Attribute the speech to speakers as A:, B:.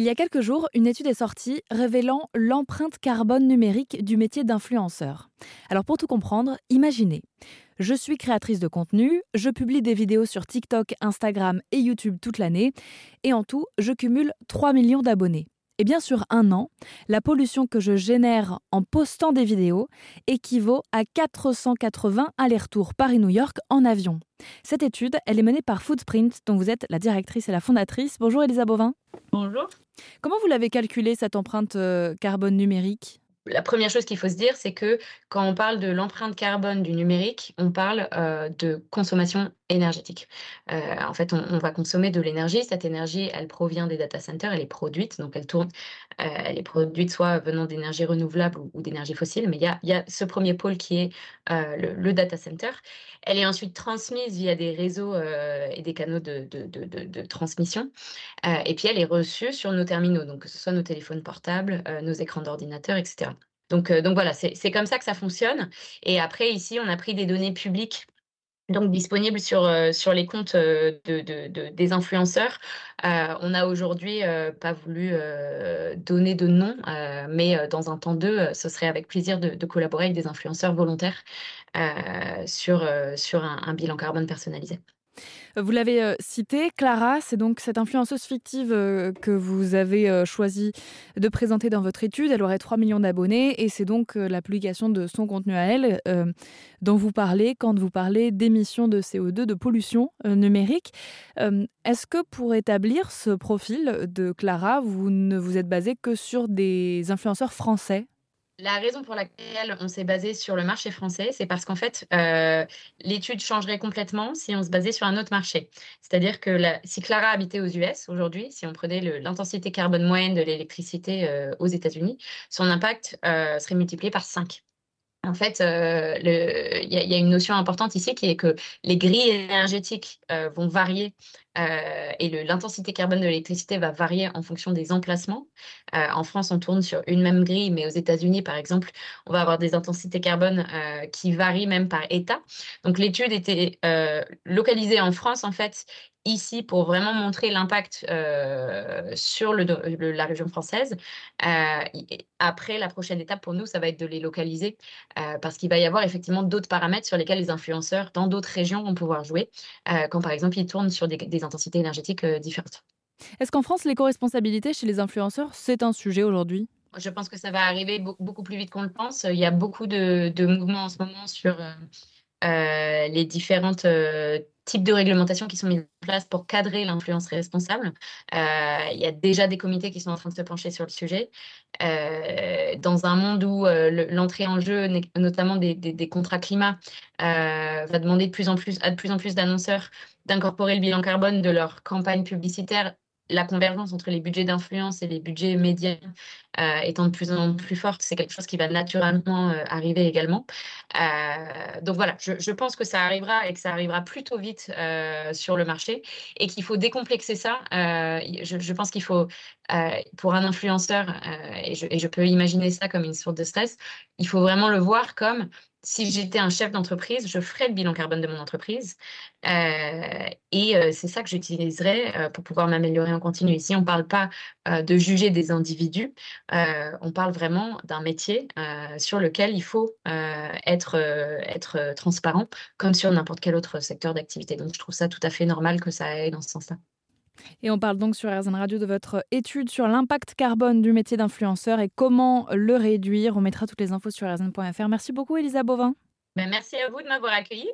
A: Il y a quelques jours, une étude est sortie révélant l'empreinte carbone numérique du métier d'influenceur. Alors pour tout comprendre, imaginez. Je suis créatrice de contenu, je publie des vidéos sur TikTok, Instagram et YouTube toute l'année, et en tout, je cumule 3 millions d'abonnés. Et bien sur un an, la pollution que je génère en postant des vidéos équivaut à 480 allers-retours Paris-New York en avion. Cette étude, elle est menée par Footprint, dont vous êtes la directrice et la fondatrice. Bonjour Elisa Bovin.
B: Bonjour.
A: Comment vous l'avez calculé cette empreinte euh, carbone numérique?
B: La première chose qu'il faut se dire, c'est que quand on parle de l'empreinte carbone du numérique, on parle euh, de consommation énergétique. Euh, en fait, on, va consommer de l'énergie. Cette énergie, elle provient des data centers, elle est produite, donc elle tourne, elle est produite soit venant d'énergie renouvelable ou, d'énergie fossile, mais il y a, ce premier pôle qui est le, data center. Elle est ensuite transmise via des réseaux et des canaux de, transmission, et puis elle est reçue sur nos terminaux, donc que ce soit nos téléphones portables, nos écrans d'ordinateur, etc. Euh, donc voilà, c'est comme ça que ça fonctionne. Et après, ici, on a pris des données publiques donc disponibles sur, euh, les comptes euh, de, des influenceurs. on n'a aujourd'hui pas voulu donner de nom, mais dans un temps deux, ce serait avec plaisir de, collaborer avec des influenceurs volontaires sur un bilan carbone personnalisé.
A: Vous l'avez euh, cité, Clara, c'est donc cette influenceuse fictive euh, que vous avez euh, choisi de présenter dans votre étude. Elle aurait 3 millions d'abonnés et c'est donc la publication de son contenu à elle dont vous parlez quand vous parlez d'émissions de CO2, de pollution numérique. Est-ce que pour établir ce profil de Clara, vous ne vous êtes basé que sur des influenceurs français?
B: La raison pour laquelle on s'est basé sur le marché français, c'est parce qu'en fait, euh, l'étude changerait complètement si on se basait sur un autre marché. C'est-à-dire que si Clara habitait aux US aujourd'hui, si on prenait l'intensité carbone moyenne de l'électricité euh, aux États-Unis, son impact euh, serait multiplié par 5. En fait, il y, a une notion importante ici qui est que les grilles énergétiques vont varier euh, et l'intensité carbone de l'électricité va varier en fonction des emplacements. Euh, en France, on tourne sur une même grille, mais aux États-Unis, par exemple, on va avoir des intensités carbone euh, qui varient même par État. Donc l'étude était localisée en France, en fait, ici pour vraiment montrer l'impact sur la région française. après, la prochaine étape pour nous, ça va être de les localiser parce qu'il va y avoir effectivement d'autres paramètres sur lesquels les influenceurs dans d'autres régions vont pouvoir jouer. quand par exemple, ils tournent sur des intensités énergétiques euh, différentes.
A: Est-ce qu'en France, l'éco-responsabilité chez les influenceurs, c'est un sujet aujourd'hui?
B: Je pense que ça va arriver beaucoup plus vite qu'on le pense. Il y a beaucoup de, mouvements en ce moment sur euh, euh, les différentes types de réglementations qui sont mises en place pour cadrer l'influence responsable. il y a déjà des comités qui sont en train de se pencher sur le sujet. dans un monde où l'entrée en jeu, notamment des, des contrats climat, va demander de plus en plus à de plus en plus d'annonceurs d'incorporer le bilan carbone de leur campagne publicitaire la convergence entre les budgets d'influence et les budgets médias euh, étant de plus en plus forte, c'est quelque chose qui va naturellement euh, arriver également. Euh, donc voilà, je, pense que ça arrivera et que ça arrivera plutôt vite sur le marché et qu'il faut décomplexer ça. Je, pense qu'il faut, pour un influenceur, et je, et je peux imaginer ça comme une source de stress, il faut vraiment le voir comme si j'étais un chef d'entreprise, je ferais le bilan carbone de mon entreprise. Euh, et euh, c'est ça que j'utiliserais euh, pour pouvoir m'améliorer en continu. Ici, on ne parle pas de juger des individus, on parle vraiment d'un métier sur lequel il faut être, être transparent, comme sur n'importe quel autre secteur d'activité. Donc, je trouve ça tout à fait normal que ça aille dans ce sens-là.
A: Et on parle donc sur RZN Radio de votre étude sur l'impact carbone du métier d'influenceur et comment le réduire. On mettra toutes les infos sur rzn.fr. Merci beaucoup, Elisa Bovin.
B: Ben, merci à vous de m'avoir accueilli.